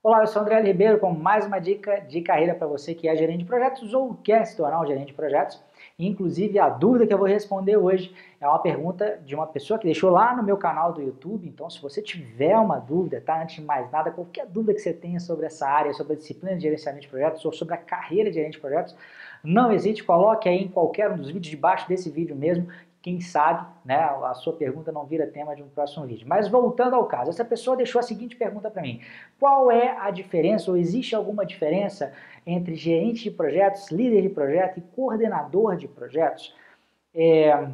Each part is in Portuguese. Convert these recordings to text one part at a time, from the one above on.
Olá, eu sou André Ribeiro com mais uma dica de carreira para você que é gerente de projetos ou quer se tornar um gerente de projetos. Inclusive, a dúvida que eu vou responder hoje é uma pergunta de uma pessoa que deixou lá no meu canal do YouTube. Então, se você tiver uma dúvida, tá? Antes de mais nada, qualquer dúvida que você tenha sobre essa área, sobre a disciplina de gerenciamento de projetos ou sobre a carreira de gerente de projetos, não hesite, coloque aí em qualquer um dos vídeos debaixo desse vídeo mesmo quem sabe, né, a sua pergunta não vira tema de um próximo vídeo. Mas voltando ao caso, essa pessoa deixou a seguinte pergunta para mim: qual é a diferença ou existe alguma diferença entre gerente de projetos, líder de projeto e coordenador de projetos? É,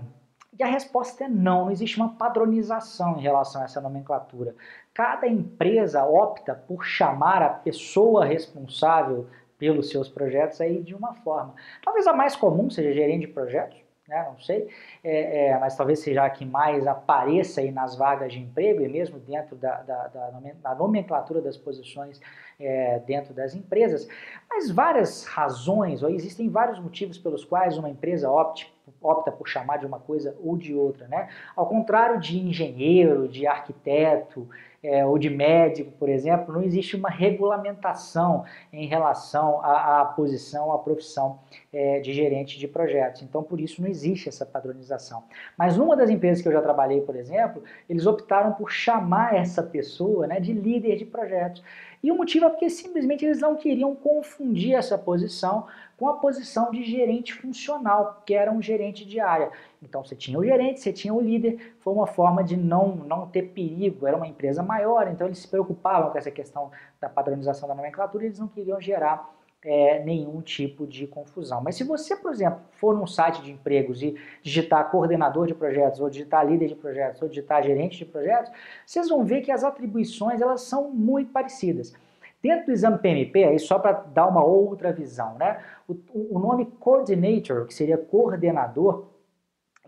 e a resposta é não, não existe uma padronização em relação a essa nomenclatura. Cada empresa opta por chamar a pessoa responsável pelos seus projetos aí de uma forma. Talvez a mais comum seja gerente de projetos, né? não sei, é, é, mas talvez seja a que mais apareça aí nas vagas de emprego e mesmo dentro da, da, da nomenclatura das posições é, dentro das empresas, mas várias razões, ou existem vários motivos pelos quais uma empresa opte, opta por chamar de uma coisa ou de outra, né? Ao contrário de engenheiro, de arquiteto, é, ou de médico, por exemplo, não existe uma regulamentação em relação à, à posição, à profissão é, de gerente de projetos. Então, por isso não existe essa padronização. Mas numa das empresas que eu já trabalhei, por exemplo, eles optaram por chamar essa pessoa né, de líder de projetos. E o motivo é porque simplesmente eles não queriam confundir essa posição com a posição de gerente funcional, que era um gerente de área. Então você tinha o gerente, você tinha o líder, foi uma forma de não, não ter perigo, era uma empresa maior, então eles se preocupavam com essa questão da padronização da nomenclatura e eles não queriam gerar é, nenhum tipo de confusão. Mas se você, por exemplo, for num site de empregos e digitar coordenador de projetos, ou digitar líder de projetos, ou digitar gerente de projetos, vocês vão ver que as atribuições elas são muito parecidas. Dentro do exame PMP, aí só para dar uma outra visão, né? O, o nome coordinator, que seria coordenador,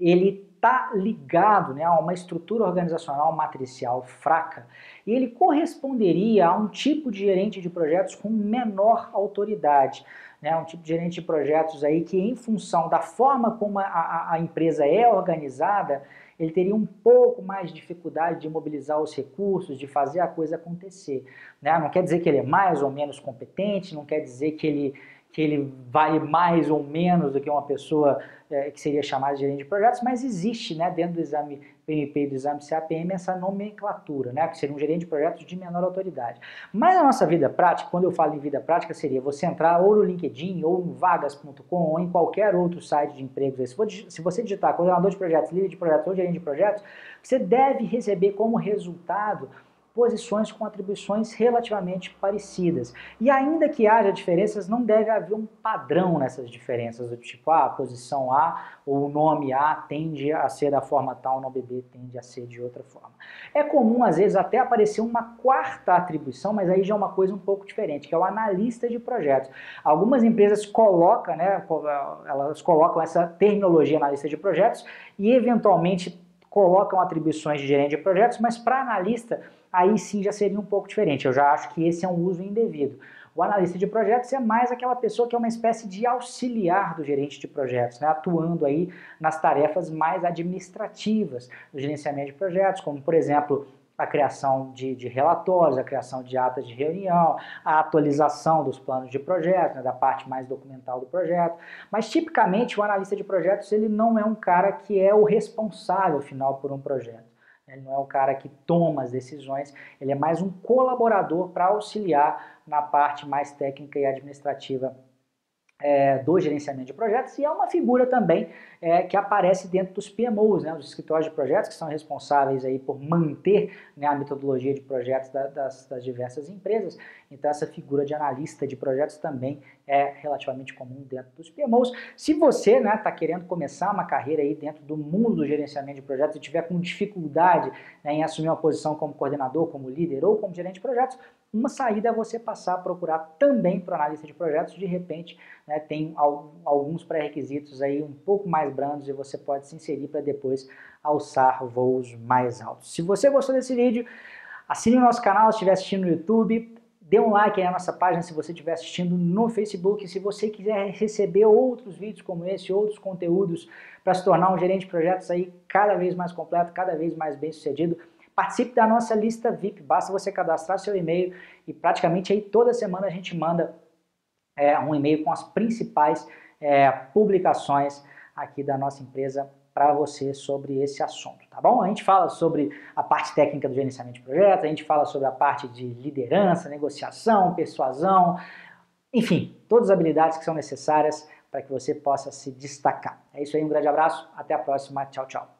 ele está ligado né, a uma estrutura organizacional matricial fraca e ele corresponderia a um tipo de gerente de projetos com menor autoridade. Né, um tipo de gerente de projetos aí que, em função da forma como a, a, empresa é organizada, ele teria um pouco mais de dificuldade de mobilizar os recursos, de fazer a coisa acontecer. Né? Não quer dizer que ele é mais ou menos competente, não quer dizer que ele que ele vale mais ou menos do que uma pessoa é, que seria chamada de gerente de projetos, mas existe né, dentro do exame PMP e do exame CAPM essa nomenclatura, né, que seria um gerente de projetos de menor autoridade. Mas na nossa vida prática, quando eu falo em vida prática, seria você entrar ou no LinkedIn, ou no vagas.com, ou em qualquer outro site de empregos. Se você digitar coordenador de projetos, líder de projetos ou gerente de projetos, você deve receber como resultado posições com atribuições relativamente parecidas. E ainda que haja diferenças, não deve haver um padrão nessas diferenças, do tipo, ah, a posição A ou o nome A tende a ser da forma tal, o nome B tende a ser de outra forma. É comum, às vezes, até aparecer uma quarta atribuição, mas aí já é uma coisa um pouco diferente, que é o analista de projetos. Algumas empresas colocam, né, elas colocam essa terminologia analista de projetos e, eventualmente, colocam atribuições de gerente de projetos, mas para analista aí sim já seria um pouco diferente. Eu já acho que esse é um uso indevido. O analista de projetos é mais aquela pessoa que é uma espécie de auxiliar do gerente de projetos, né, atuando aí nas tarefas mais administrativas do gerenciamento de projetos, como por exemplo a criação de, de, relatórios, a criação de atas de reunião, a atualização dos planos de projeto, né, da parte mais documental do projeto. Mas tipicamente o analista de projetos ele não é um cara que é o responsável final por um projeto. Ele não é o cara que toma as decisões, ele é mais um colaborador para auxiliar na parte mais técnica e administrativa é, do gerenciamento de projetos e é uma figura também é, que aparece dentro dos PMOs, né, os escritórios de projetos que são responsáveis aí por manter né, a metodologia de projetos da, das, das, diversas empresas. Então essa figura de analista de projetos também é relativamente comum dentro dos PMOs. Se você está né, tá querendo começar uma carreira aí dentro do mundo do gerenciamento de projetos e tiver com dificuldade né, em assumir uma posição como coordenador, como líder ou como gerente de projetos, uma saída é você passar a procurar também para analista de projetos, de repente né, tem alguns pré-requisitos aí um pouco mais brandos e você pode se inserir para depois alçar voos mais altos. Se você gostou desse vídeo, assine o nosso canal se estiver assistindo no YouTube, dê um like na nossa página se você estiver assistindo no Facebook. Se você quiser receber outros vídeos como esse, outros conteúdos para se tornar um gerente de projetos aí cada vez mais completo, cada vez mais bem sucedido, participe da nossa lista VIP, basta você cadastrar seu e-mail e praticamente aí toda semana a gente manda é, um e-mail com as principais é, publicações aqui da nossa empresa para você sobre esse assunto, tá bom? A gente fala sobre a parte técnica do gerenciamento de projetos, a gente fala sobre a parte de liderança, negociação, persuasão, enfim, todas as habilidades que são necessárias para que você possa se destacar. É isso aí, um grande abraço, até a próxima, tchau, tchau.